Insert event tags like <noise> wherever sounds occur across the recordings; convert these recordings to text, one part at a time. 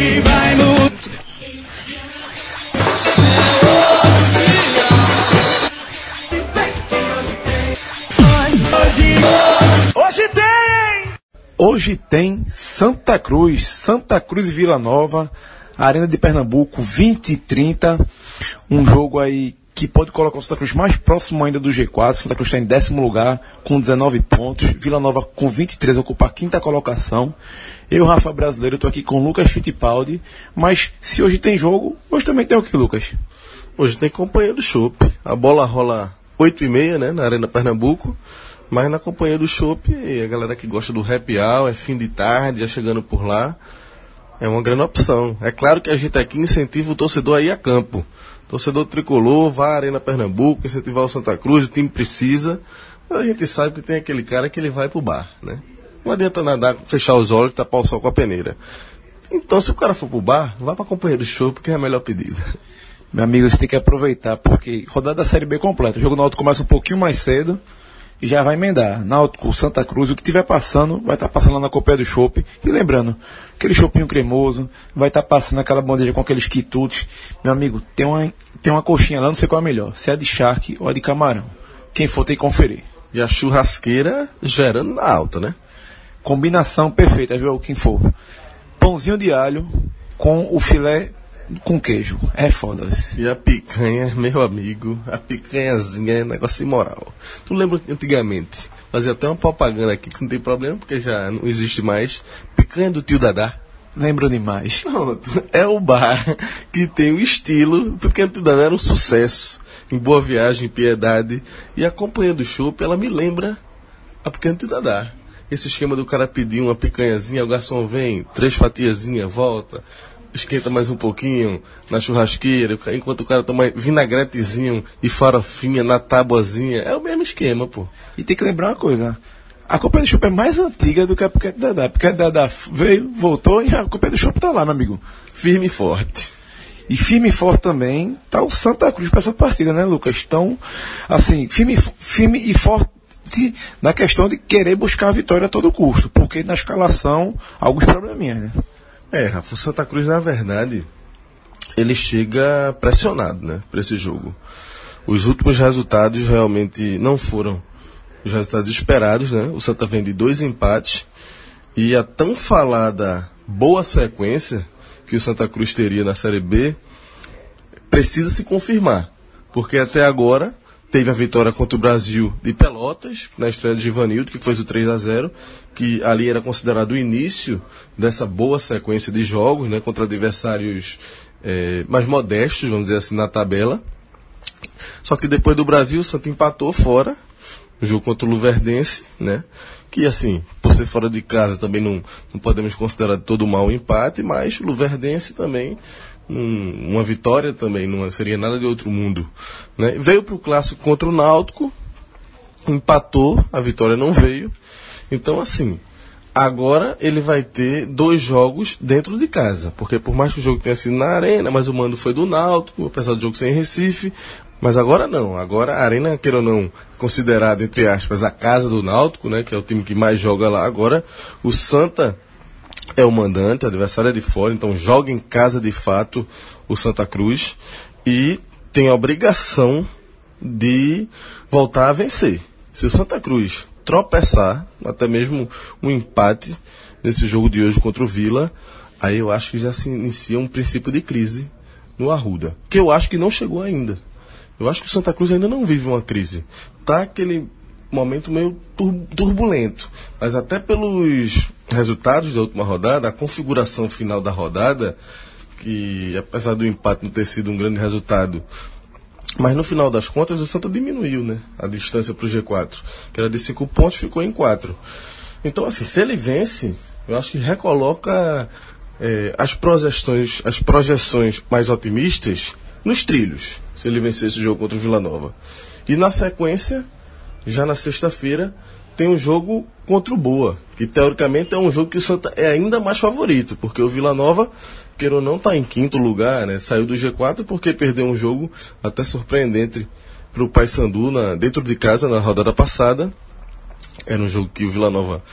Vai hoje tem! Hoje tem Santa Cruz, Santa Cruz e Vila Nova, Arena de Pernambuco, 20 e 30. Um jogo aí que pode colocar o Santa Cruz mais próximo ainda do G4. Santa Cruz está em décimo lugar, com 19 pontos. Vila Nova com 23 ocupa a quinta colocação. Eu, Rafa Brasileiro, estou aqui com Lucas Fittipaldi. Mas se hoje tem jogo, hoje também tem o que, Lucas? Hoje tem companhia do Chopp. A bola rola 8 e meia, né, na Arena Pernambuco. Mas na companhia do Chopp, a galera que gosta do happy hour, é fim de tarde, já chegando por lá, é uma grande opção. É claro que a gente aqui incentiva o torcedor a ir a campo. Torcedor tricolor, vá à Arena Pernambuco, incentivar o Santa Cruz, o time precisa. A gente sabe que tem aquele cara que ele vai pro bar, né? Não adianta nadar, fechar os olhos e tapar o sol com a peneira. Então, se o cara for pro bar, vá pra companhia do show, porque é a melhor pedida. Meu amigo, você tem que aproveitar, porque rodada da Série B completa. O jogo do Náutico começa um pouquinho mais cedo e já vai emendar. Náutico, Santa Cruz, o que tiver passando, vai estar passando lá na Copa do Chopp. E lembrando, aquele chopinho cremoso, vai estar passando aquela bandeja com aqueles quitutes. Meu amigo, tem uma, tem uma coxinha lá, não sei qual é a melhor, se é de charque ou é de camarão. Quem for tem que conferir. E a churrasqueira gerando na alta, né? Combinação perfeita, viu? Quem for. Pãozinho de alho com o filé com queijo. É foda. E a picanha, meu amigo, a picanhazinha é negócio imoral. Tu lembra que antigamente fazia até uma propaganda aqui que não tem problema, porque já não existe mais. Picanha do tio Dadá. Lembro demais. Pronto. É o bar que tem o estilo. Picanha do tio Dadá era um sucesso. Em Boa Viagem, Piedade. E a companhia do chopp, ela me lembra a picanha do tio Dadá. Esse esquema do cara pedir uma picanhazinha, o garçom vem, três fatiazinhas, volta, esquenta mais um pouquinho na churrasqueira, enquanto o cara toma vinagretezinho e farofinha na tabuazinha. É o mesmo esquema, pô. E tem que lembrar uma coisa. A Copa do Chopp é mais antiga do que a do Dadá. A do Dadá veio, voltou e a Copa do Chopp tá lá, meu amigo. Firme e forte. E firme e forte também tá o Santa Cruz para essa partida, né, Lucas? Então, assim, firme, firme e forte na questão de querer buscar a vitória a todo custo, porque na escalação, alguns probleminhas, né? É, Rafa, o Santa Cruz, na verdade, ele chega pressionado, né, para esse jogo. Os últimos resultados realmente não foram os resultados esperados, né? O Santa vem de dois empates e a tão falada boa sequência que o Santa Cruz teria na Série B precisa se confirmar, porque até agora teve a vitória contra o Brasil de Pelotas, na estreia de Givanildo, que foi o 3 a 0 que ali era considerado o início dessa boa sequência de jogos, né, contra adversários é, mais modestos, vamos dizer assim, na tabela. Só que depois do Brasil, o Santa empatou fora, o jogo contra o Luverdense, né, que assim, por ser fora de casa também não, não podemos considerar todo mal o empate, mas o Luverdense também um, uma vitória também, não seria nada de outro mundo. Né? Veio para o clássico contra o Náutico, empatou, a vitória não veio. Então, assim, agora ele vai ter dois jogos dentro de casa. Porque por mais que o jogo tenha sido na arena, mas o mando foi do Náutico, apesar do jogo ser em Recife. Mas agora não, agora a Arena, queira ou não, considerada, entre aspas, a casa do Náutico, né, que é o time que mais joga lá agora, o Santa é o mandante, adversário é de fora, então joga em casa de fato o Santa Cruz e tem a obrigação de voltar a vencer. Se o Santa Cruz tropeçar, até mesmo um empate nesse jogo de hoje contra o Vila, aí eu acho que já se inicia um princípio de crise no Arruda, que eu acho que não chegou ainda. Eu acho que o Santa Cruz ainda não vive uma crise. Tá aquele momento meio turbulento. Mas até pelos resultados da última rodada, a configuração final da rodada, que apesar do empate não ter sido um grande resultado, mas no final das contas o Santa diminuiu né, a distância para o G4, que era de 5 pontos, ficou em 4. Então, assim, se ele vence, eu acho que recoloca é, as projeções, as projeções mais otimistas nos trilhos, se ele vencer esse jogo contra o Vila Nova. E na sequência, já na sexta-feira, tem um jogo contra o Boa, que teoricamente é um jogo que o Santa é ainda mais favorito, porque o Vila Nova, queira ou não, está em quinto lugar, né? Saiu do G4 porque perdeu um jogo até surpreendente para o Paysandu na, dentro de casa na rodada passada. Era um jogo que o Vila Nova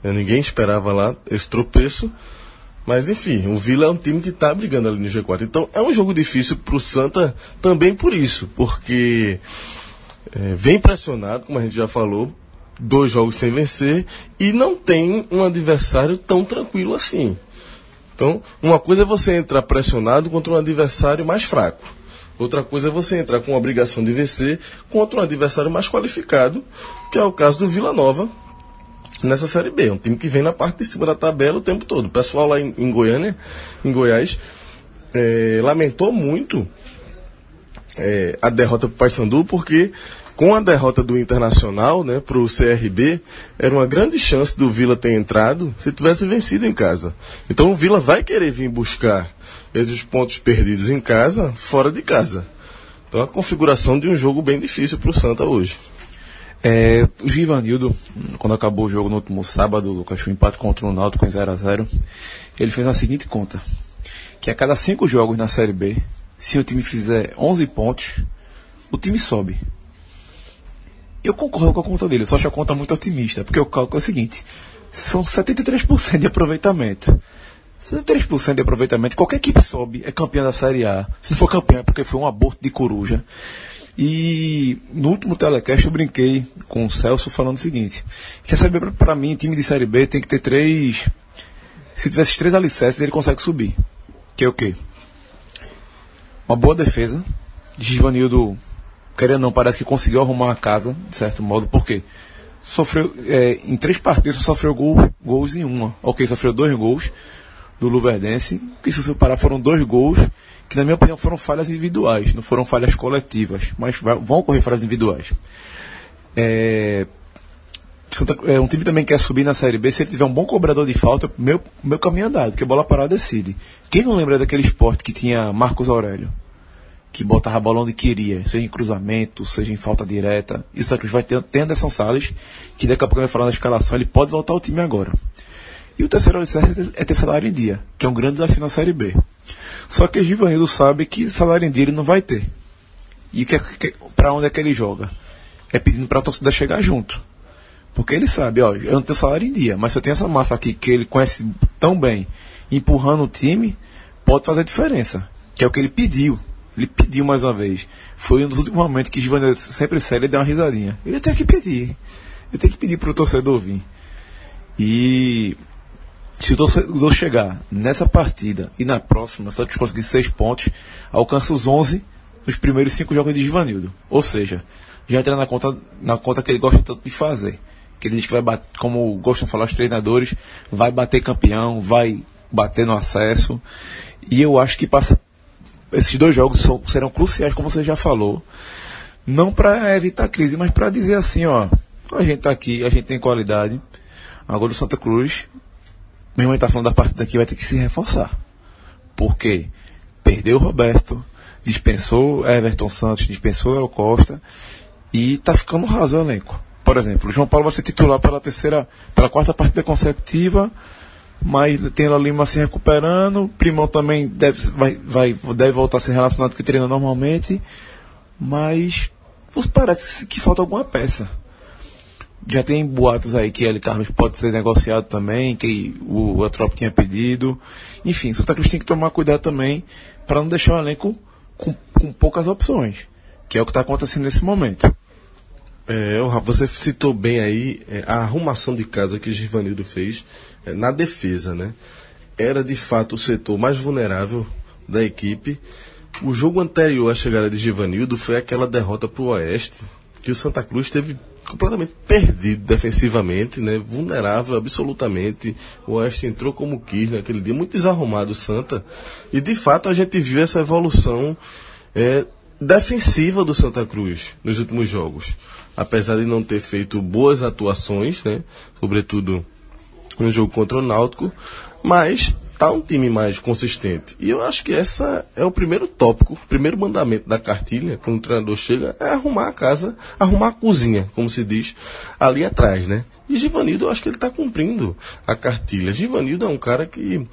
né, ninguém esperava lá esse tropeço. Mas enfim, o Vila é um time que está brigando ali no G4. Então é um jogo difícil para o Santa também por isso, porque é, vem pressionado, como a gente já falou, dois jogos sem vencer e não tem um adversário tão tranquilo assim. Então, uma coisa é você entrar pressionado contra um adversário mais fraco. Outra coisa é você entrar com a obrigação de vencer contra um adversário mais qualificado, que é o caso do Vila Nova, nessa Série B. Um time que vem na parte de cima da tabela o tempo todo. O pessoal lá em, em Goiânia, em Goiás, é, lamentou muito é, a derrota para o Paysandu, porque com a derrota do Internacional né, para o CRB, era uma grande chance do Vila ter entrado se tivesse vencido em casa. Então o Vila vai querer vir buscar esses pontos perdidos em casa, fora de casa. Então a configuração de um jogo bem difícil para o Santa hoje. É, o Givanildo, quando acabou o jogo no último sábado, o Lucas, o empate contra o Náutico em 0x0, ele fez a seguinte conta, que a cada cinco jogos na Série B, se o time fizer 11 pontos, o time sobe. Eu concordo com a conta dele, só acho a conta muito otimista, porque o cálculo é o seguinte, são 73% de aproveitamento. 73% de aproveitamento, qualquer equipe sobe, é campeã da Série A. Se for campeã é porque foi um aborto de coruja. E no último telecast eu brinquei com o Celso falando o seguinte: quer saber para mim, time de Série B tem que ter três. Se tivesse três alicerces, ele consegue subir. Que é o quê? Uma boa defesa. Givanildo, querendo ou não, parece que conseguiu arrumar a casa, de certo modo, porque sofreu, é, em três partidas sofreu gol, gols em uma. Ok, sofreu dois gols do Luverdense, que se você parar foram dois gols que na minha opinião foram falhas individuais, não foram falhas coletivas, mas vão ocorrer falhas individuais. É, é, um time também quer subir na Série B, se ele tiver um bom cobrador de falta, meu, meu caminho é andado, porque a bola parada decide. Quem não lembra daquele esporte que tinha Marcos Aurélio? Que botava a bola onde queria, seja em cruzamento, seja em falta direta. Isso Santa Cruz vai ter, ter Anderson Salles, que daqui a pouco vai falar da escalação, ele pode voltar ao time agora. E o terceiro alicerce é ter salário em dia, que é um grande desafio na Série B. Só que Givanildo sabe que salário em dia ele não vai ter. E que, que, para onde é que ele joga? É pedindo para a torcida chegar junto. Porque ele sabe, ó, eu não tenho salário em dia, mas se eu tenho essa massa aqui que ele conhece tão bem, empurrando o time, pode fazer diferença. Que é o que ele pediu. Ele pediu mais uma vez. Foi um dos últimos momentos que Givanildo sempre sério, ele deu uma risadinha. Ele tem que pedir. Ele tem que pedir para o torcedor vir. E se o torcedor chegar nessa partida e na próxima, se Santos conseguir seis pontos, alcança os 11 nos primeiros cinco jogos de Givanildo. Ou seja, já entra na conta, na conta que ele gosta tanto de fazer. Que ele diz que vai bater, como gostam de falar os treinadores, vai bater campeão, vai bater no acesso. E eu acho que passa, esses dois jogos são, serão cruciais, como você já falou. Não para evitar crise, mas para dizer assim, ó, a gente está aqui, a gente tem qualidade. Agora o Santa Cruz meu irmão está falando da partida aqui, vai ter que se reforçar. Porque perdeu o Roberto, dispensou Everton Santos, dispensou El Costa e está ficando raso o elenco. Por exemplo, o João Paulo vai ser titular pela terceira, pela quarta partida consecutiva, mas tem o Lima se recuperando, Primão também deve, vai, vai, deve voltar a ser relacionado que treina normalmente, mas parece que falta alguma peça já tem boatos aí que ele Carlos pode ser negociado também, que o Atrop tinha pedido. Enfim, o Santa Cruz tem que tomar cuidado também para não deixar o elenco com, com poucas opções, que é o que está acontecendo nesse momento. É, você citou bem aí é, a arrumação de casa que Givanildo fez é, na defesa, né? Era de fato o setor mais vulnerável da equipe. O jogo anterior à chegada de Givanildo foi aquela derrota para o Oeste, que o Santa Cruz teve completamente perdido defensivamente, né? vulnerável absolutamente. O Oeste entrou como quis naquele dia, muito desarrumado o Santa. E de fato a gente viu essa evolução é, defensiva do Santa Cruz nos últimos jogos. Apesar de não ter feito boas atuações, né? sobretudo no jogo contra o Náutico, mas tá um time mais consistente. E eu acho que essa é o primeiro tópico, o primeiro mandamento da cartilha, quando o treinador chega, é arrumar a casa, arrumar a cozinha, como se diz, ali atrás, né? E Givanildo, eu acho que ele está cumprindo a cartilha. Givanildo é um cara que,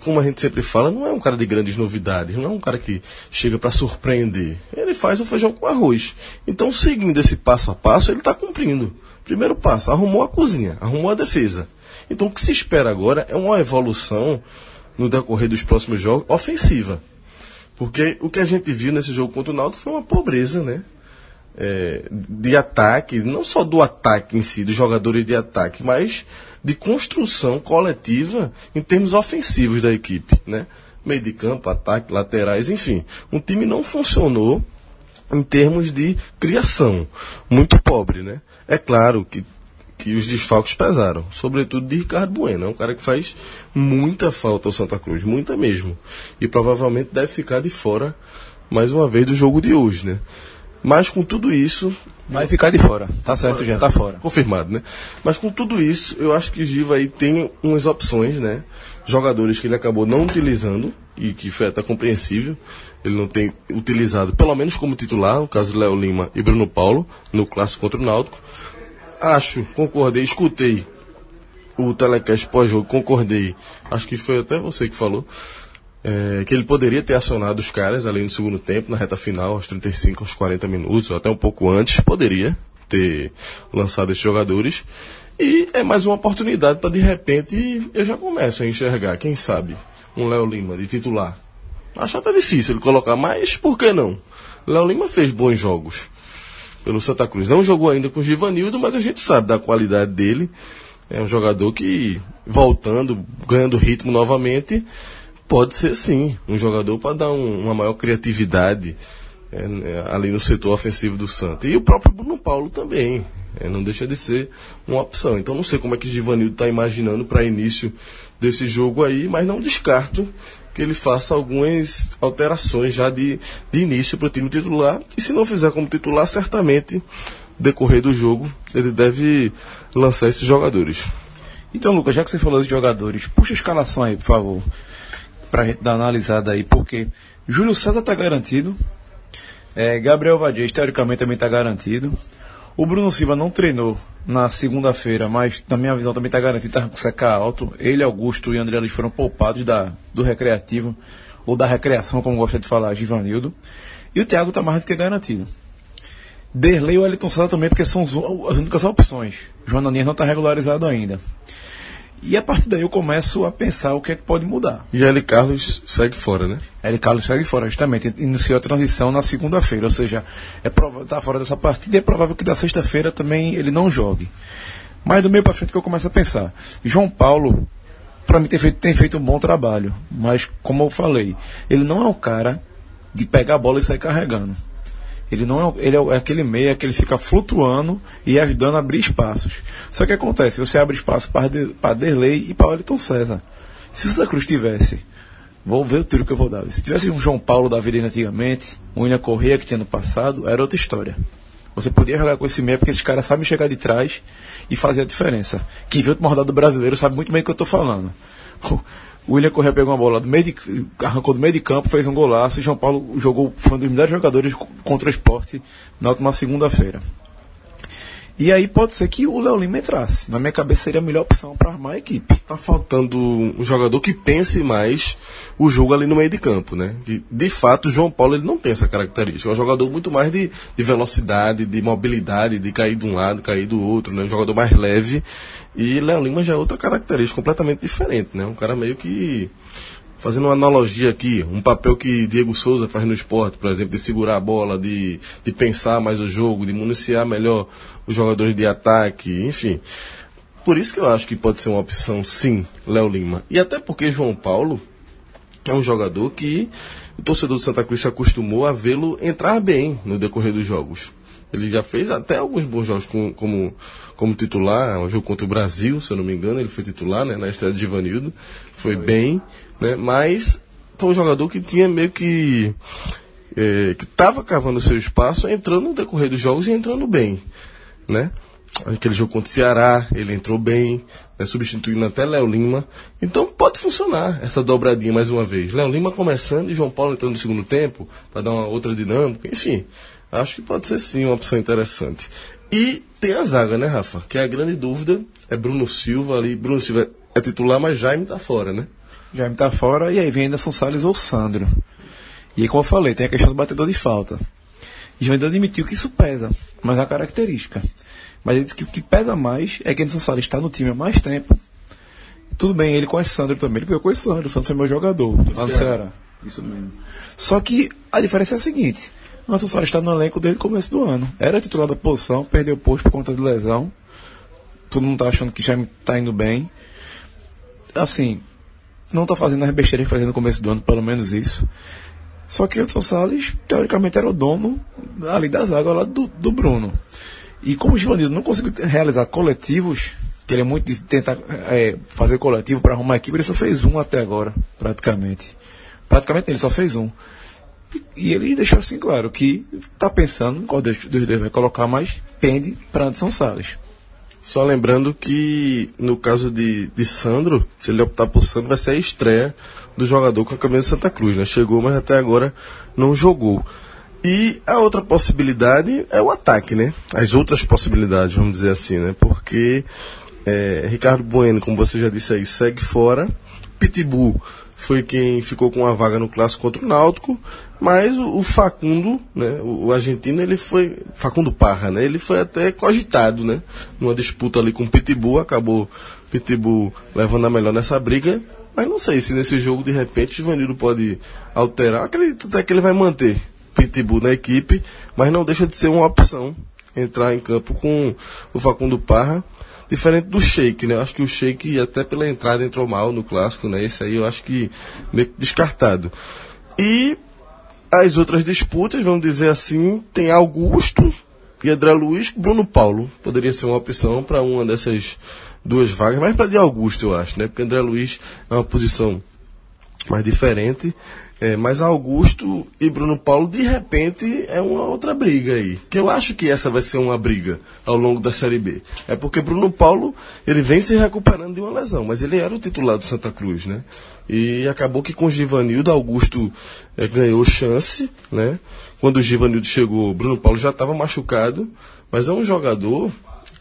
como a gente sempre fala, não é um cara de grandes novidades, não é um cara que chega para surpreender. Ele faz o feijão com arroz. Então, seguindo esse passo a passo, ele está cumprindo. Primeiro passo, arrumou a cozinha, arrumou a defesa. Então o que se espera agora é uma evolução no decorrer dos próximos jogos, ofensiva. Porque o que a gente viu nesse jogo contra o Náutico foi uma pobreza, né? É, de ataque, não só do ataque em si, dos jogadores de ataque, mas de construção coletiva em termos ofensivos da equipe, né? Meio de campo, ataque, laterais, enfim. Um time não funcionou em termos de criação. Muito pobre, né? É claro que, que os desfalques pesaram, sobretudo de Ricardo Bueno. É um cara que faz muita falta ao Santa Cruz, muita mesmo. E provavelmente deve ficar de fora mais uma vez do jogo de hoje, né? Mas com tudo isso, Vai ficar de fora. Tá certo, já tá fora. confirmado, né? Mas com tudo isso, eu acho que o Giva aí tem umas opções, né? Jogadores que ele acabou não utilizando, e que foi até compreensível. Ele não tem utilizado, pelo menos como titular, no caso do Léo Lima e Bruno Paulo, no clássico contra o Náutico. Acho, concordei, escutei o telecast pós-jogo, concordei. Acho que foi até você que falou. É, que ele poderia ter acionado os caras ali no segundo tempo, na reta final, aos 35, aos 40 minutos, ou até um pouco antes, poderia ter lançado esses jogadores. E é mais uma oportunidade para de repente eu já começo a enxergar, quem sabe, um Léo Lima de titular. Acho até difícil ele colocar, mas por que não? Léo Lima fez bons jogos pelo Santa Cruz. Não jogou ainda com o Givanildo, mas a gente sabe da qualidade dele. É um jogador que, voltando, ganhando ritmo novamente, pode ser sim um jogador para dar um- uma maior criatividade é, né, ali no setor ofensivo do Santa. E o próprio Bruno Paulo também. é, não deixa de ser uma opção. Então não sei como é que o Givanildo está imaginando para início desse jogo aí, mas não descarto que ele faça algumas alterações já de, de início para o time titular. E se não fizer como titular, certamente, no decorrer do jogo, ele deve lançar esses jogadores. Então, Lucas, já que você falou de jogadores, puxa a escalação aí, por favor. Pra gente dar uma analisada aí, porque Júlio César tá garantido. É, Gabriel Vadias, teoricamente, também tá garantido. O Bruno Silva não treinou na segunda-feira, mas na minha visão também tá garantido, tá com CK alto. Ele, Augusto e André Luiz foram poupados da, do recreativo, ou da recreação, como gosta de falar, Givanildo. E o Thiago tá mais do que garantido. Derlei e o Wellington César também, porque são as únicas opções. João Anias não está regularizado ainda. E a partir daí eu começo a pensar o que é que pode mudar. E L. Carlos segue fora, né? Ele Carlos segue fora, justamente. Iniciou a transição na segunda-feira, ou seja, é prova- tá fora dessa partida e é provável que da sexta-feira também ele não jogue. Mas do meio para frente que eu começo a pensar. João Paulo, para mim, tem feito, tem feito um bom trabalho. Mas, como eu falei, ele não é o cara de pegar a bola e sair carregando. Ele não é, ele é aquele meia que ele fica flutuando e ajudando a abrir espaços. Só que acontece, você abre espaço para Derlei e para Wellington César. Se o Santa Cruz tivesse, vou ver o tiro que eu vou dar. Se tivesse um João Paulo da vida antigamente, um William Correia que tinha no passado, era outra história. Você podia jogar com esse meia porque esses caras sabem chegar de trás e fazer a diferença. Quem viu última rodada do brasileiro sabe muito bem o que eu estou falando. O William Correia pegou uma bola do meio de, arrancou do meio de campo, fez um golaço e João Paulo jogou, foi um dos melhores jogadores contra o esporte na última segunda-feira. E aí pode ser que o Léo Lima entrasse. Na minha cabeça seria a melhor opção para armar a equipe. Tá faltando um jogador que pense mais o jogo ali no meio de campo, né? Que, de fato, o João Paulo ele não tem essa característica. É um jogador muito mais de, de velocidade, de mobilidade, de cair de um lado, cair do outro, né? Um jogador mais leve. E Léo Lima já é outra característica completamente diferente, né? Um cara meio que fazendo uma analogia aqui, um papel que Diego Souza faz no esporte, por exemplo, de segurar a bola, de, de pensar mais o jogo, de municiar melhor os jogadores de ataque, enfim. Por isso que eu acho que pode ser uma opção, sim, Léo Lima. E até porque João Paulo é um jogador que o torcedor do Santa Cruz se acostumou a vê-lo entrar bem no decorrer dos jogos. Ele já fez até alguns bons jogos com, como, como titular, um jogo contra o Brasil, se eu não me engano, ele foi titular, né, na estreia de Givanildo, foi bem, né, mas foi um jogador que tinha meio que é, que estava cavando seu espaço, entrando no decorrer dos jogos e entrando bem, né? Aquele jogo contra o Ceará, ele entrou bem, né, substituindo até Léo Lima. Então pode funcionar essa dobradinha mais uma vez. Léo Lima começando e João Paulo entrando no segundo tempo, para dar uma outra dinâmica. Enfim, acho que pode ser sim uma opção interessante. E tem a zaga, né, Rafa? Que é a grande dúvida. É Bruno Silva ali. Bruno Silva é titular, mas Jaime tá fora, né? Jaime tá fora e aí vem Anderson Salles ou Sandro. E aí, como eu falei, tem a questão do batedor de falta. E João admitiu que isso pesa, mas é uma característica. Mas ele disse que o que pesa mais é que Anderson Salles está no time há mais tempo Tudo bem, ele com o Sandro também. Ele veio com o Sandro. O Sandro foi meu jogador lá no Ceará. Isso mesmo. Só que a diferença é a seguinte: o Anderson Salles está no elenco desde o começo do ano. Era titular da posição, perdeu o posto por conta de lesão. Todo mundo tá achando que já tá indo bem. Assim, não tá fazendo as besteiras que fazia no começo do ano, pelo menos isso. Só que Anderson Salles, teoricamente, era o dono ali da zaga lá do, do Bruno. E como o Givanildo não conseguiu realizar coletivos, que ele é muito de tentar é, fazer coletivo para arrumar a equipe, ele só fez um até agora, praticamente. Praticamente ele só fez um. E ele deixou assim claro que está pensando qual dos dois vai colocar, mas pende para Anderson Salles. Só lembrando que no caso de, de Sandro, se ele optar por Sandro, vai ser a estreia do jogador com a camisa de Santa Cruz, né? Chegou, mas até agora não jogou. E a outra possibilidade é o ataque, né? As outras possibilidades, vamos dizer assim, né? Porque é, Ricardo Bueno, como você já disse aí, segue fora. Pitbull foi quem ficou com a vaga no clássico contra o Náutico, mas o, o Facundo, né, o, o, argentino, ele foi, Facundo Parra, né, ele foi até cogitado, né, numa disputa ali com o Pitbull, acabou Pitbull levando a melhor nessa briga, mas não sei se nesse jogo, de repente, o Givanildo pode alterar, acredito até que ele vai manter Pitbull na equipe, mas não deixa de ser uma opção entrar em campo com o Facundo Parra, Diferente do Sheik, né? Eu acho que o Sheik, até pela entrada, entrou mal no clássico, né? Esse aí eu acho que meio que descartado. E as outras disputas, vamos dizer assim, tem Augusto e André Luiz, Bruno Paulo. Poderia ser uma opção para uma dessas duas vagas, mas para de Augusto, eu acho, né? Porque André Luiz é uma posição mais diferente. É, mas Augusto e Bruno Paulo, de repente, é uma outra briga aí. Que eu acho que essa vai ser uma briga ao longo da Série B. É porque Bruno Paulo, ele vem se recuperando de uma lesão, mas ele era o titular do Santa Cruz, né? E acabou que com o Givanildo, Augusto é, ganhou chance, né? Quando o Givanildo chegou, Bruno Paulo já estava machucado, mas é um jogador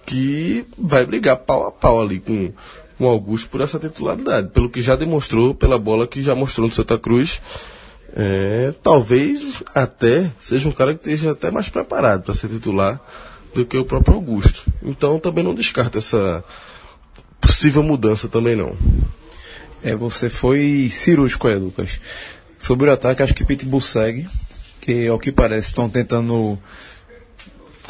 que vai brigar pau a pau ali com com Augusto por essa titularidade, pelo que já demonstrou, pela bola que já mostrou no Santa Cruz. É, talvez até seja um cara que esteja até mais preparado para ser titular do que o próprio Augusto. Então também não descarta essa possível mudança também não. É, você foi cirúrgico aí, Lucas. Sobre o ataque, acho que Pitbull segue, que ao que parece estão tentando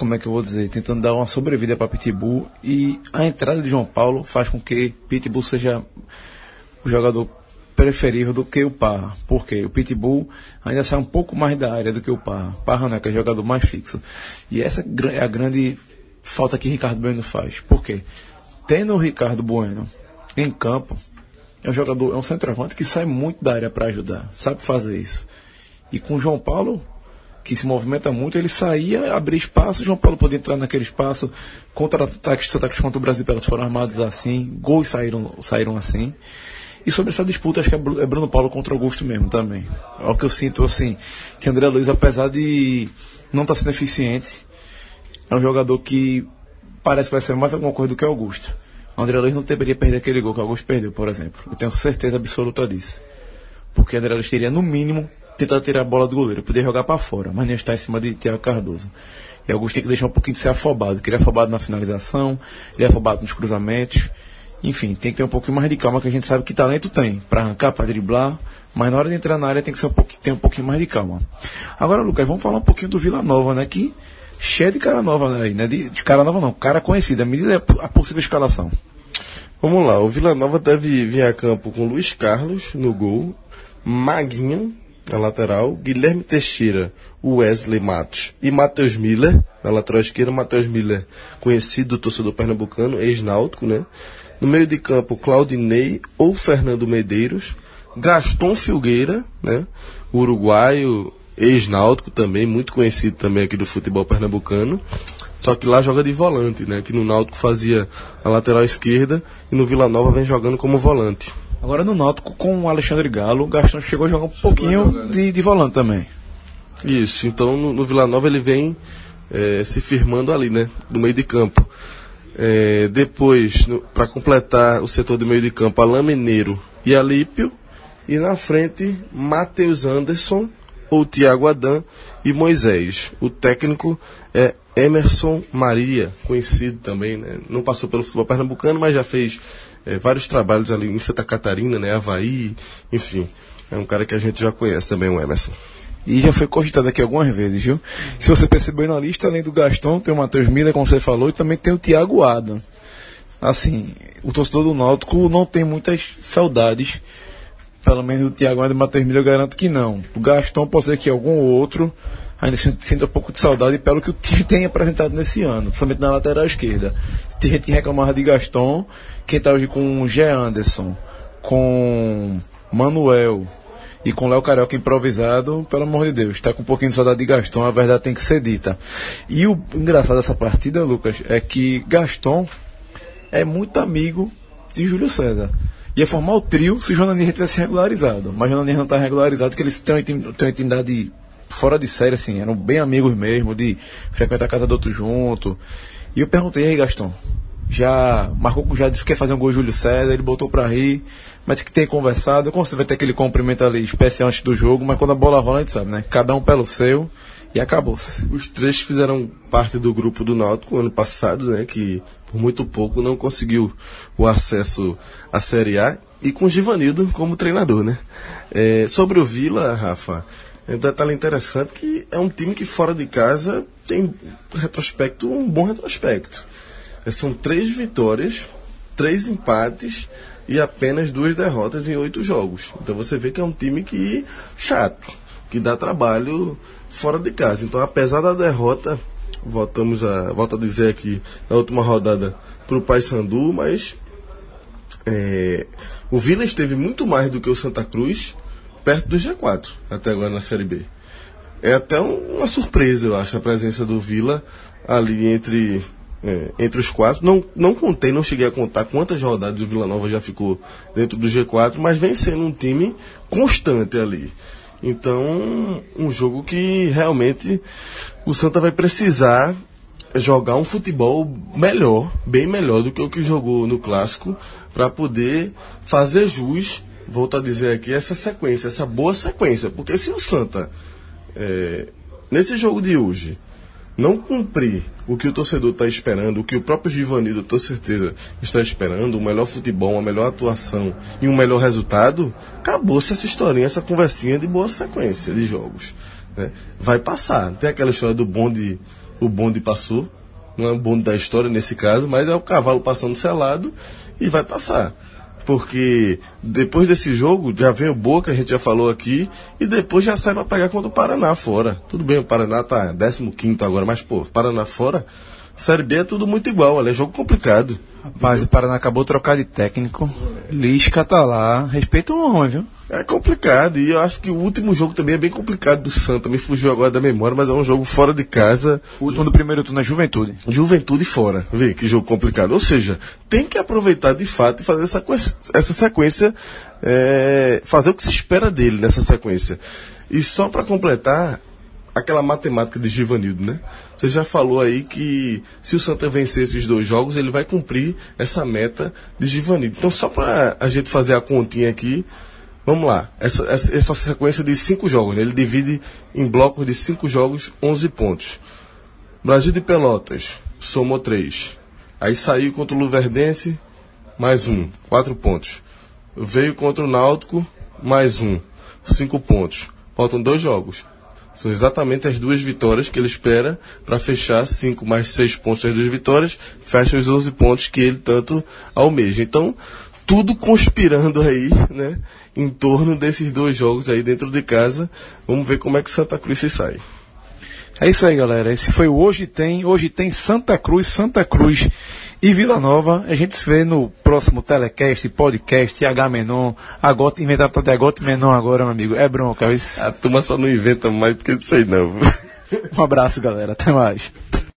como é que eu vou dizer, tentando dar uma sobrevida para Pitbull e a entrada de João Paulo faz com que Pitbull seja o jogador preferível do que o Parra. Porque o Pitbull ainda sai um pouco mais da área do que o Parra. Parra não é que é jogador mais fixo. E essa é a grande falta que Ricardo Bueno faz. Por quê? Tendo o Ricardo Bueno em campo, é um jogador, é um centroavante que sai muito da área para ajudar, sabe fazer isso. E com o João Paulo, que se movimenta muito, ele saía, abria espaço, João Paulo podia entrar naquele espaço, contra-ataques ataques contra o Brasil foram armados assim, gols saíram, saíram assim. E sobre essa disputa, acho que é, é Bruno Paulo contra Augusto mesmo também. É o que eu sinto, assim, que André Luiz, apesar de não estar tá sendo eficiente, é um jogador que parece que vai ser mais alguma coisa do que Augusto. André Luiz não deveria perder aquele gol que Augusto perdeu, por exemplo. Eu tenho certeza absoluta disso. Porque André Luiz teria, no mínimo, tentar tirar a bola do goleiro, poder jogar para fora, mas nem está em cima de Thiago Cardoso. E Augusto tem que deixar um pouquinho de ser afobado, que ele é afobado na finalização, ele é afobado nos cruzamentos. Enfim, tem que ter um pouquinho mais de calma, que a gente sabe que talento tem, para arrancar, para driblar, mas na hora de entrar na área tem que ser um pouquinho, ter um pouquinho mais de calma. Agora, Lucas, vamos falar um pouquinho do Vila Nova, né? Que cheio de cara nova aí, né? De, de cara nova não, cara conhecida. Me diz a possível escalação. Vamos lá, o Vila Nova deve vir a campo com Luiz Carlos no gol, Maguinho, na lateral, Guilherme Teixeira, Wesley Matos e Matheus Miller, na lateral esquerda, Matheus Miller, conhecido torcedor pernambucano, ex-náutico, né? No meio de campo, Claudinei ou Fernando Medeiros, Gaston Filgueira, né? Uruguaio, ex-náutico também, muito conhecido também aqui do futebol pernambucano. Só que lá joga de volante, né? Que no Náutico fazia a lateral esquerda e no Vila Nova vem jogando como volante. Agora no Náutico com o Alexandre Galo, o Gastão chegou a jogar um chegou pouquinho jogar, né? de, de volante também. Isso, então no, no Vila Nova ele vem é, se firmando ali, né? No meio de campo. É, depois, para completar o setor de meio de campo, Alain Mineiro e Alípio. E na frente, Matheus Anderson, ou Tiago Adam e Moisés. O técnico é Emerson Maria, conhecido também, né? Não passou pelo futebol pernambucano, mas já fez é, vários trabalhos ali em Santa Catarina, né? Havaí, enfim. É um cara que a gente já conhece também, o Emerson. E já foi cogitado aqui algumas vezes, viu? Se você percebeu na lista, além do Gaston, tem o Matheus Miller, como você falou, e também tem o Thiago Adam. Assim, o torcedor do Náutico não tem muitas saudades. Pelo menos do Thiago Adam e do Matheus Miller eu garanto que não. O Gaston pode ser que algum outro ainda sinta um pouco de saudade pelo que o time <laughs> tem apresentado nesse ano, principalmente na lateral esquerda. Tem gente que reclamava de Gaston, quem está hoje com o Gé Anderson, com Manuel, e com Léo Carioca improvisado, pelo amor de Deus, está com um pouquinho de saudade de Gaston, a verdade tem que ser dita. E o engraçado dessa partida, Lucas, é que Gaston é muito amigo de Júlio César. Ia formar o trio se o Jonaninha tivesse regularizado. Mas o Jonaninha não está regularizado, porque eles têm uma intimidade fora de série, assim, eram bem amigos mesmo, de frequentar a casa do outro junto. E eu perguntei, aí, Gastão, já marcou já disse que quer fazer um gol Júlio César, ele botou pra rir, mas que tem conversado, certeza vai ter aquele cumprimento ali especial antes do jogo, mas quando a bola rola a gente sabe, né? Cada um pelo seu e acabou-se. Os três fizeram parte do grupo do Náutico ano passado, né? Que por muito pouco não conseguiu o acesso à Série A e com o Givanildo como treinador, né? É, sobre o Vila, Rafa, um detalhe interessante que é um time que fora de casa tem retrospecto, um bom retrospecto. É, São três vitórias, três empates e apenas duas derrotas em oito jogos. Então você vê que é um time que chato, que dá trabalho fora de casa. Então apesar da derrota, voltamos a, volto a dizer aqui na última rodada para o Paysandu, mas é, o Vila esteve muito mais do que o Santa Cruz perto do G4 até agora na Série B. É até um- uma surpresa, eu acho, a presença do Vila ali entre, é, entre os quatro. Não, não contei, não cheguei a contar quantas rodadas o Vila Nova já ficou dentro do G4, mas vem sendo um time constante ali. Então, um jogo que realmente o Santa vai precisar jogar um futebol melhor, bem melhor do que o que jogou no clássico, para poder fazer jus, volto a dizer aqui, essa sequência, essa boa sequência. Porque se o Santa, é, nesse jogo de hoje, não cumprir o que o torcedor está esperando, o que o próprio Givanildo, com certeza, está esperando, o melhor futebol, uma melhor atuação e um melhor resultado, acabou-se essa historinha, essa conversinha de boa sequência de jogos. né? Vai passar. Tem aquela história do bonde, o bonde passou, não é o bonde da história nesse caso, mas é o cavalo passando selado e vai passar. Porque depois desse jogo já vem o Boca, a gente já falou aqui, e depois já sai para pegar contra o Paraná fora. Tudo bem, o Paraná tá 15 agora, mas pô, Paraná fora, Série B é tudo muito igual, olha, é jogo complicado. Rapaz, o Paraná acabou de trocar de técnico. Lisca tá lá. Respeita o homem, viu? É complicado, e eu acho que o último jogo também é bem complicado do Santa, me fugiu agora da memória, mas é um jogo fora de casa, O último do primeiro turno é Juventude. Juventude fora. Vê que jogo complicado. Ou seja, tem que aproveitar de fato e fazer essa, essa sequência, é, fazer o que se espera dele nessa sequência. E só para completar, aquela matemática de Givanildo, né? Você já falou aí que se o Santa vencer esses dois jogos, ele vai cumprir essa meta de Givanildo. Então, só para a gente fazer a continha aqui, vamos lá. Essa, essa, sequência de cinco jogos, né? ele divide em blocos de cinco jogos, 11 pontos. Brasil de Pelotas, somou 3. Aí saiu contra o Luverdense, mais um, 4 pontos. Veio contra o Náutico, mais um, 5 pontos. Faltam dois jogos. São exatamente as duas vitórias que ele espera para fechar 5 mais 6 pontos das duas vitórias, fecha os 11 pontos que ele tanto almeja. Então, tudo conspirando aí, né, em torno desses dois jogos aí dentro de casa. Vamos ver como é que Santa Cruz se sai. É isso aí, galera. Esse foi o Hoje Tem. Hoje tem Santa Cruz, Santa Cruz e Vila Nova. A gente se vê no próximo telecast, podcast, H Menon. Agora, inventaram até Agote Menon agora, meu amigo. É bronca. Isso. A turma só não inventa mais porque não sei não. Um abraço, galera. Até mais.